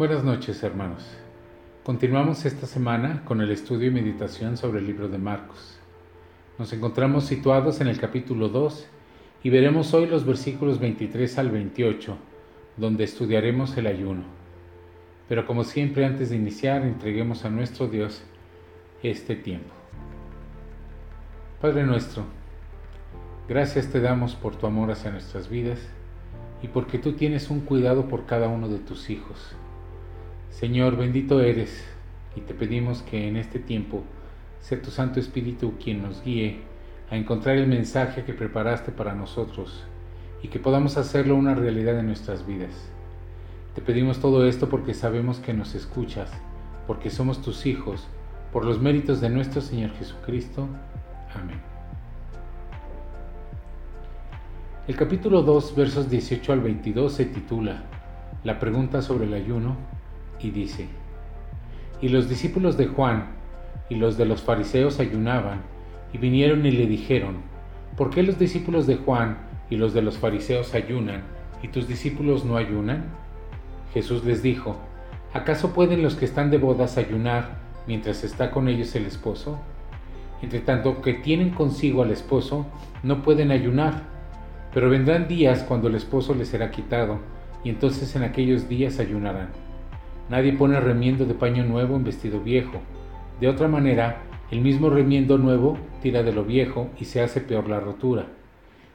Buenas noches hermanos. Continuamos esta semana con el estudio y meditación sobre el libro de Marcos. Nos encontramos situados en el capítulo 2 y veremos hoy los versículos 23 al 28, donde estudiaremos el ayuno. Pero como siempre antes de iniciar, entreguemos a nuestro Dios este tiempo. Padre nuestro, gracias te damos por tu amor hacia nuestras vidas y porque tú tienes un cuidado por cada uno de tus hijos. Señor, bendito eres y te pedimos que en este tiempo sea tu Santo Espíritu quien nos guíe a encontrar el mensaje que preparaste para nosotros y que podamos hacerlo una realidad en nuestras vidas. Te pedimos todo esto porque sabemos que nos escuchas, porque somos tus hijos, por los méritos de nuestro Señor Jesucristo. Amén. El capítulo 2, versos 18 al 22 se titula La pregunta sobre el ayuno y dice, Y los discípulos de Juan y los de los fariseos ayunaban, y vinieron y le dijeron, ¿por qué los discípulos de Juan y los de los fariseos ayunan, y tus discípulos no ayunan? Jesús les dijo, ¿acaso pueden los que están de bodas ayunar mientras está con ellos el esposo? Entre tanto que tienen consigo al esposo, no pueden ayunar, pero vendrán días cuando el esposo les será quitado, y entonces en aquellos días ayunarán. Nadie pone remiendo de paño nuevo en vestido viejo. De otra manera, el mismo remiendo nuevo tira de lo viejo y se hace peor la rotura.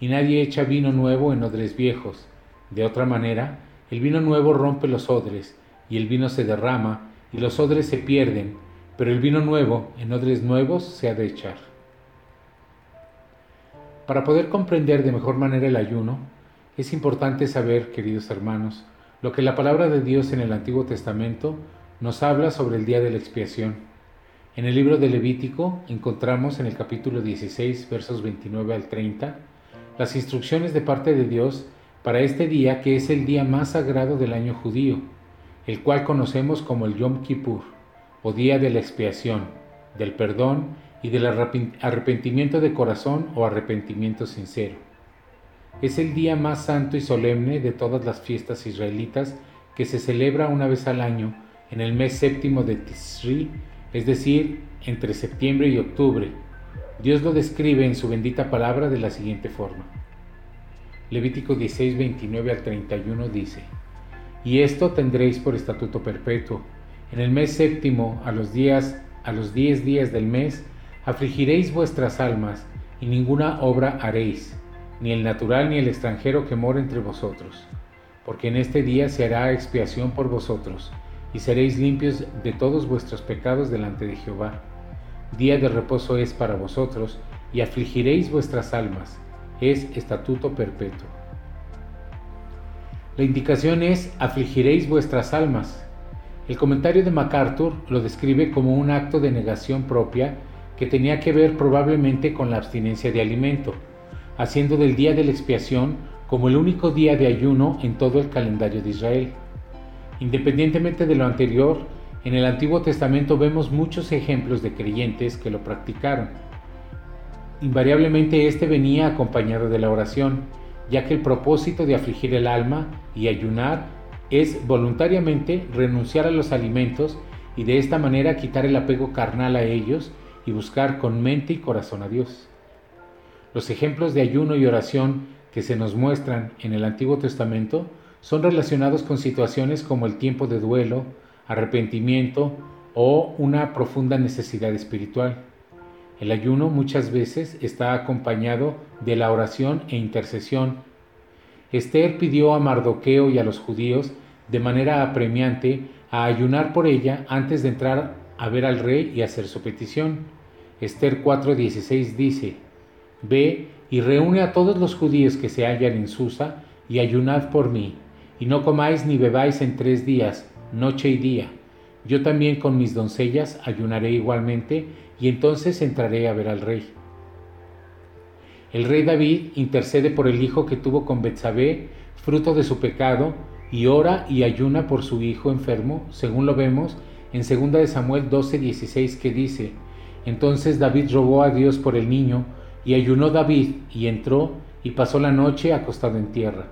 Y nadie echa vino nuevo en odres viejos. De otra manera, el vino nuevo rompe los odres, y el vino se derrama, y los odres se pierden, pero el vino nuevo en odres nuevos se ha de echar. Para poder comprender de mejor manera el ayuno, es importante saber, queridos hermanos, lo que la palabra de Dios en el Antiguo Testamento nos habla sobre el día de la expiación. En el libro de Levítico encontramos en el capítulo 16, versos 29 al 30, las instrucciones de parte de Dios para este día que es el día más sagrado del año judío, el cual conocemos como el Yom Kippur, o día de la expiación, del perdón y del arrepentimiento de corazón o arrepentimiento sincero. Es el día más santo y solemne de todas las fiestas israelitas que se celebra una vez al año en el mes séptimo de Tisri, es decir, entre septiembre y octubre. Dios lo describe en su bendita palabra de la siguiente forma. Levítico 16, 29 al 31 dice, Y esto tendréis por estatuto perpetuo. En el mes séptimo, a los días, a los diez días del mes, afligiréis vuestras almas, y ninguna obra haréis ni el natural ni el extranjero que mora entre vosotros, porque en este día se hará expiación por vosotros, y seréis limpios de todos vuestros pecados delante de Jehová. Día de reposo es para vosotros, y afligiréis vuestras almas, es estatuto perpetuo. La indicación es afligiréis vuestras almas. El comentario de MacArthur lo describe como un acto de negación propia que tenía que ver probablemente con la abstinencia de alimento haciendo del día de la expiación como el único día de ayuno en todo el calendario de Israel. Independientemente de lo anterior, en el Antiguo Testamento vemos muchos ejemplos de creyentes que lo practicaron. Invariablemente este venía acompañado de la oración, ya que el propósito de afligir el alma y ayunar es voluntariamente renunciar a los alimentos y de esta manera quitar el apego carnal a ellos y buscar con mente y corazón a Dios. Los ejemplos de ayuno y oración que se nos muestran en el Antiguo Testamento son relacionados con situaciones como el tiempo de duelo, arrepentimiento o una profunda necesidad espiritual. El ayuno muchas veces está acompañado de la oración e intercesión. Esther pidió a Mardoqueo y a los judíos de manera apremiante a ayunar por ella antes de entrar a ver al rey y hacer su petición. Esther 4:16 dice, Ve y reúne a todos los judíos que se hallan en Susa, y ayunad por mí, y no comáis ni bebáis en tres días, noche y día. Yo también con mis doncellas ayunaré igualmente, y entonces entraré a ver al rey. El rey David intercede por el hijo que tuvo con Betsabé, fruto de su pecado, y ora y ayuna por su hijo enfermo, según lo vemos en 2 Samuel 12:16 que dice, Entonces David rogó a Dios por el niño, y ayunó David y entró y pasó la noche acostado en tierra.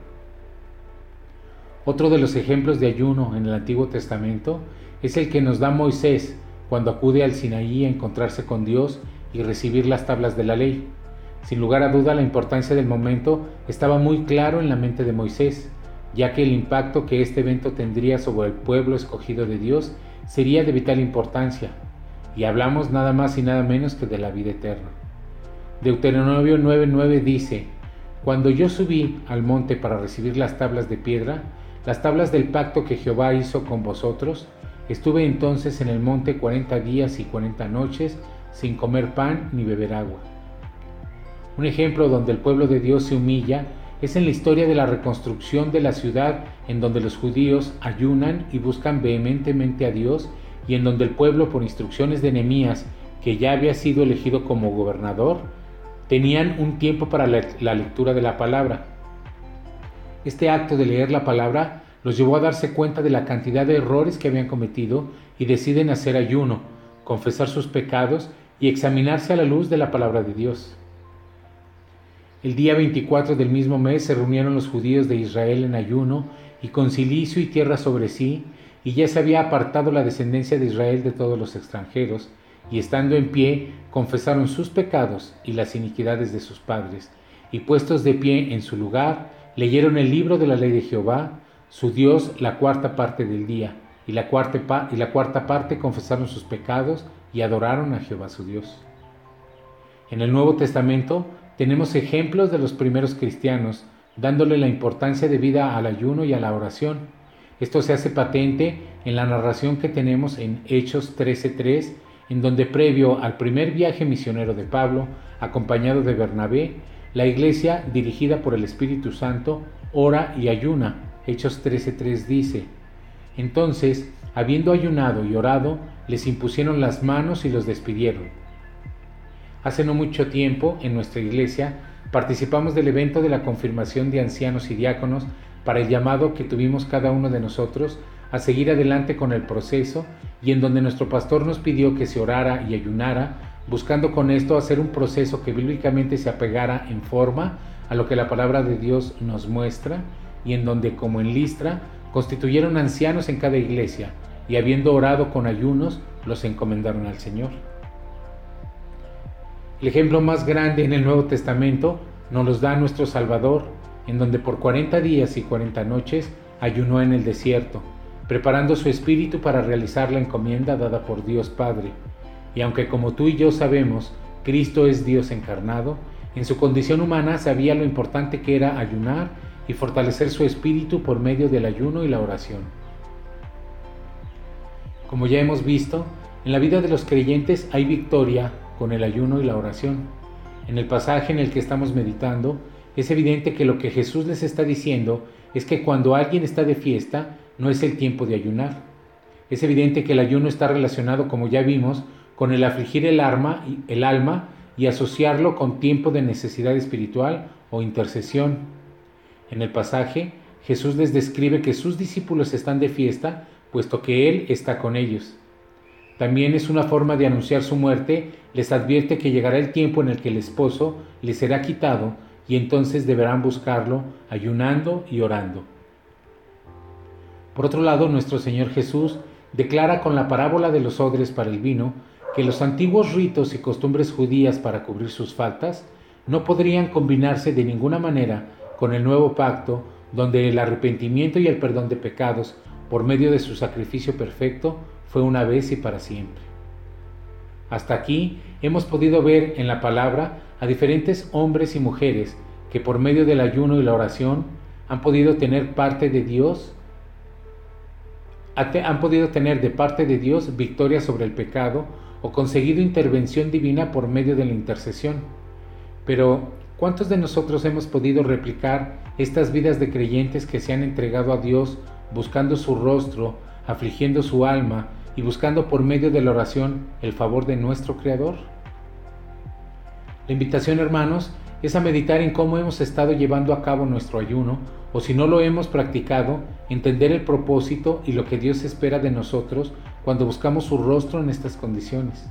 Otro de los ejemplos de ayuno en el Antiguo Testamento es el que nos da Moisés cuando acude al Sinaí a encontrarse con Dios y recibir las tablas de la ley. Sin lugar a duda, la importancia del momento estaba muy claro en la mente de Moisés, ya que el impacto que este evento tendría sobre el pueblo escogido de Dios sería de vital importancia, y hablamos nada más y nada menos que de la vida eterna. Deuteronomio 9:9 dice, Cuando yo subí al monte para recibir las tablas de piedra, las tablas del pacto que Jehová hizo con vosotros, estuve entonces en el monte cuarenta días y cuarenta noches sin comer pan ni beber agua. Un ejemplo donde el pueblo de Dios se humilla es en la historia de la reconstrucción de la ciudad en donde los judíos ayunan y buscan vehementemente a Dios y en donde el pueblo por instrucciones de Nehemías, que ya había sido elegido como gobernador, tenían un tiempo para la lectura de la palabra. Este acto de leer la palabra los llevó a darse cuenta de la cantidad de errores que habían cometido y deciden hacer ayuno, confesar sus pecados y examinarse a la luz de la palabra de Dios. El día 24 del mismo mes se reunieron los judíos de Israel en ayuno y con silicio y tierra sobre sí, y ya se había apartado la descendencia de Israel de todos los extranjeros, y estando en pie, confesaron sus pecados y las iniquidades de sus padres, y puestos de pie en su lugar, leyeron el libro de la ley de Jehová, su Dios, la cuarta parte del día, y la cuarta, parte confesaron sus pecados y adoraron a Jehová su Dios. En el Nuevo Testamento, tenemos ejemplos de los primeros cristianos dándole la importancia de vida al ayuno y a la oración. Esto se hace patente en la narración que tenemos en Hechos 13:3, en donde previo al primer viaje misionero de Pablo, acompañado de Bernabé, la iglesia, dirigida por el Espíritu Santo, ora y ayuna. Hechos 13:3 dice, Entonces, habiendo ayunado y orado, les impusieron las manos y los despidieron. Hace no mucho tiempo, en nuestra iglesia, participamos del evento de la confirmación de ancianos y diáconos para el llamado que tuvimos cada uno de nosotros a seguir adelante con el proceso y en donde nuestro pastor nos pidió que se orara y ayunara, buscando con esto hacer un proceso que bíblicamente se apegara en forma a lo que la palabra de Dios nos muestra y en donde, como en Listra, constituyeron ancianos en cada iglesia y habiendo orado con ayunos, los encomendaron al Señor. El ejemplo más grande en el Nuevo Testamento nos los da nuestro Salvador, en donde por 40 días y 40 noches ayunó en el desierto, preparando su espíritu para realizar la encomienda dada por Dios Padre. Y aunque como tú y yo sabemos, Cristo es Dios encarnado, en su condición humana sabía lo importante que era ayunar y fortalecer su espíritu por medio del ayuno y la oración. Como ya hemos visto, en la vida de los creyentes hay victoria con el ayuno y la oración. En el pasaje en el que estamos meditando, es evidente que lo que Jesús les está diciendo es que cuando alguien está de fiesta, no es el tiempo de ayunar. Es evidente que el ayuno está relacionado, como ya vimos, con el afligir el, alma, el alma y asociarlo con tiempo de necesidad espiritual o intercesión. En el pasaje, Jesús les describe que sus discípulos están de fiesta, puesto que Él está con ellos. También es una forma de anunciar su muerte, les advierte que llegará el tiempo en el que el esposo les será quitado y entonces deberán buscarlo ayunando y orando. Por otro lado, nuestro Señor Jesús declara con la parábola de los odres para el vino que los antiguos ritos y costumbres judías para cubrir sus faltas no podrían combinarse de ninguna manera con el nuevo pacto donde el arrepentimiento y el perdón de pecados por medio de su sacrificio perfecto fue una vez y para siempre. Hasta aquí hemos podido ver en la palabra a diferentes hombres y mujeres que por medio del ayuno y la oración han podido tener parte de Dios, han podido tener de parte de Dios victoria sobre el pecado o conseguido intervención divina por medio de la intercesión. Pero, ¿cuántos de nosotros hemos podido replicar estas vidas de creyentes que se han entregado a Dios buscando su rostro, afligiendo su alma y buscando por medio de la oración el favor de nuestro Creador? La invitación, hermanos, es a meditar en cómo hemos estado llevando a cabo nuestro ayuno, o si no lo hemos practicado, entender el propósito y lo que Dios espera de nosotros cuando buscamos su rostro en estas condiciones.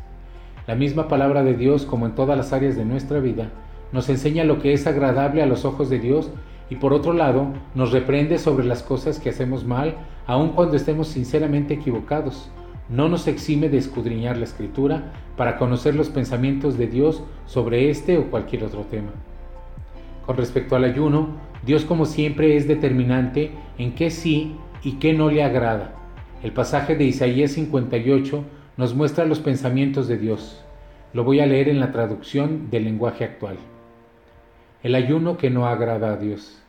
La misma palabra de Dios, como en todas las áreas de nuestra vida, nos enseña lo que es agradable a los ojos de Dios y por otro lado nos reprende sobre las cosas que hacemos mal, aun cuando estemos sinceramente equivocados. No nos exime de escudriñar la escritura para conocer los pensamientos de Dios sobre este o cualquier otro tema. Con respecto al ayuno, Dios como siempre es determinante en qué sí y qué no le agrada. El pasaje de Isaías 58 nos muestra los pensamientos de Dios. Lo voy a leer en la traducción del lenguaje actual. El ayuno que no agrada a Dios.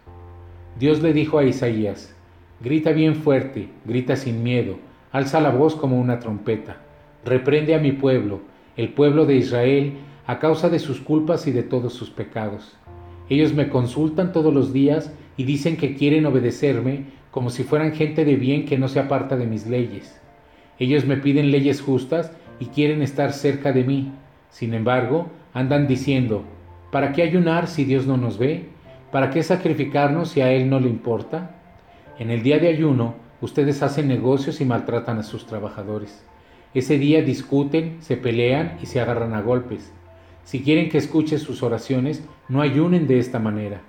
Dios le dijo a Isaías, grita bien fuerte, grita sin miedo, alza la voz como una trompeta, reprende a mi pueblo, el pueblo de Israel, a causa de sus culpas y de todos sus pecados. Ellos me consultan todos los días y dicen que quieren obedecerme como si fueran gente de bien que no se aparta de mis leyes. Ellos me piden leyes justas y quieren estar cerca de mí. Sin embargo, andan diciendo, ¿Para qué ayunar si Dios no nos ve? ¿Para qué sacrificarnos si a Él no le importa? En el día de ayuno, ustedes hacen negocios y maltratan a sus trabajadores. Ese día discuten, se pelean y se agarran a golpes. Si quieren que escuche sus oraciones, no ayunen de esta manera.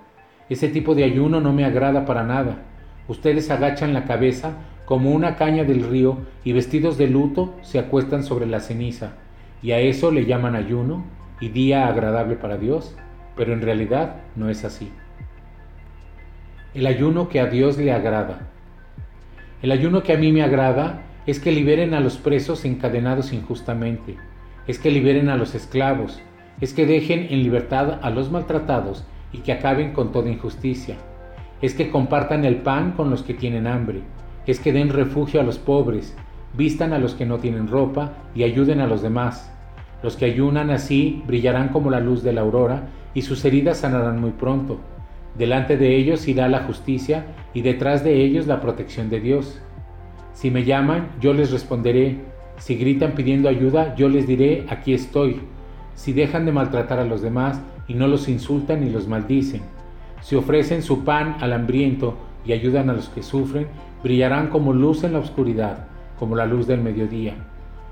Ese tipo de ayuno no me agrada para nada. Ustedes agachan la cabeza como una caña del río y vestidos de luto se acuestan sobre la ceniza. ¿Y a eso le llaman ayuno? y día agradable para Dios, pero en realidad no es así. El ayuno que a Dios le agrada. El ayuno que a mí me agrada es que liberen a los presos encadenados injustamente, es que liberen a los esclavos, es que dejen en libertad a los maltratados y que acaben con toda injusticia, es que compartan el pan con los que tienen hambre, es que den refugio a los pobres, vistan a los que no tienen ropa y ayuden a los demás, los que ayunan así brillarán como la luz de la aurora, y sus heridas sanarán muy pronto. Delante de ellos irá la justicia, y detrás de ellos la protección de Dios. Si me llaman, yo les responderé. Si gritan pidiendo ayuda, yo les diré, aquí estoy. Si dejan de maltratar a los demás, y no los insultan ni los maldicen. Si ofrecen su pan al hambriento y ayudan a los que sufren, brillarán como luz en la oscuridad, como la luz del mediodía.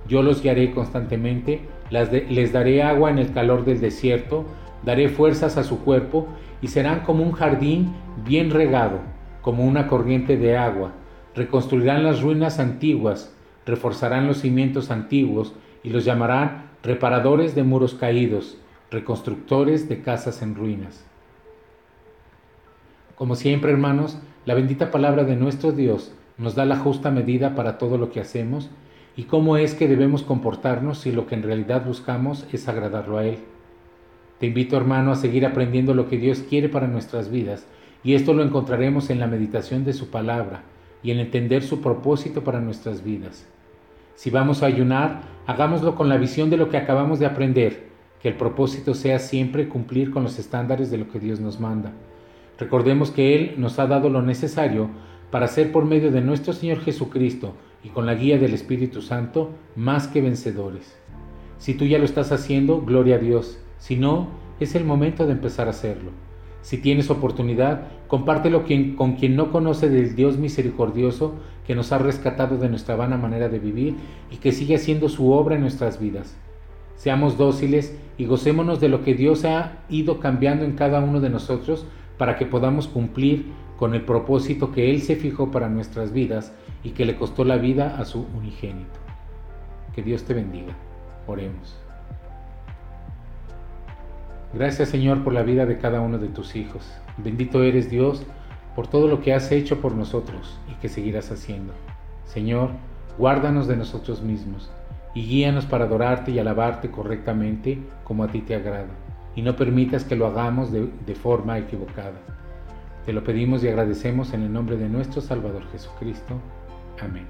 Yo los guiaré constantemente les daré agua en el calor del desierto, daré fuerzas a su cuerpo y serán como un jardín bien regado, como una corriente de agua. Reconstruirán las ruinas antiguas, reforzarán los cimientos antiguos y los llamarán reparadores de muros caídos, reconstructores de casas en ruinas. Como siempre, hermanos, la bendita palabra de nuestro Dios nos da la justa medida para todo lo que hacemos y cómo es que debemos comportarnos si lo que en realidad buscamos es agradarlo a Él. Te invito hermano a seguir aprendiendo lo que Dios quiere para nuestras vidas y esto lo encontraremos en la meditación de su palabra y en entender su propósito para nuestras vidas. Si vamos a ayunar, hagámoslo con la visión de lo que acabamos de aprender, que el propósito sea siempre cumplir con los estándares de lo que Dios nos manda. Recordemos que Él nos ha dado lo necesario para ser por medio de nuestro Señor Jesucristo y con la guía del Espíritu Santo más que vencedores. Si tú ya lo estás haciendo, gloria a Dios. Si no, es el momento de empezar a hacerlo. Si tienes oportunidad, compártelo con quien no conoce del Dios misericordioso que nos ha rescatado de nuestra vana manera de vivir y que sigue haciendo su obra en nuestras vidas. Seamos dóciles y gocémonos de lo que Dios ha ido cambiando en cada uno de nosotros para que podamos cumplir con el propósito que Él se fijó para nuestras vidas y que le costó la vida a su unigénito. Que Dios te bendiga. Oremos. Gracias Señor por la vida de cada uno de tus hijos. Bendito eres Dios por todo lo que has hecho por nosotros y que seguirás haciendo. Señor, guárdanos de nosotros mismos y guíanos para adorarte y alabarte correctamente como a ti te agrada, y no permitas que lo hagamos de, forma equivocada. Te lo pedimos y agradecemos en el nombre de nuestro Salvador Jesucristo. Amén.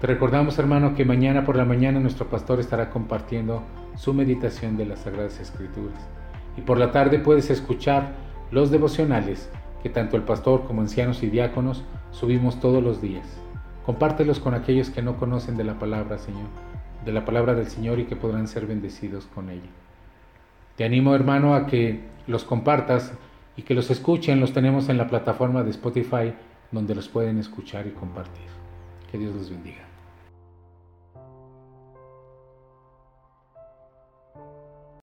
Te recordamos, hermano, que mañana por la mañana nuestro pastor estará compartiendo su meditación de las Sagradas Escrituras. Y por la tarde puedes escuchar los devocionales que tanto el pastor como ancianos y diáconos subimos todos los días. Compártelos con aquellos que no conocen de la palabra, Señor, de la palabra del Señor y que podrán ser bendecidos con ella. Te animo, hermano, a que los compartas y que los escuchen, los tenemos en la plataforma de Spotify donde los pueden escuchar y compartir. Que Dios los bendiga.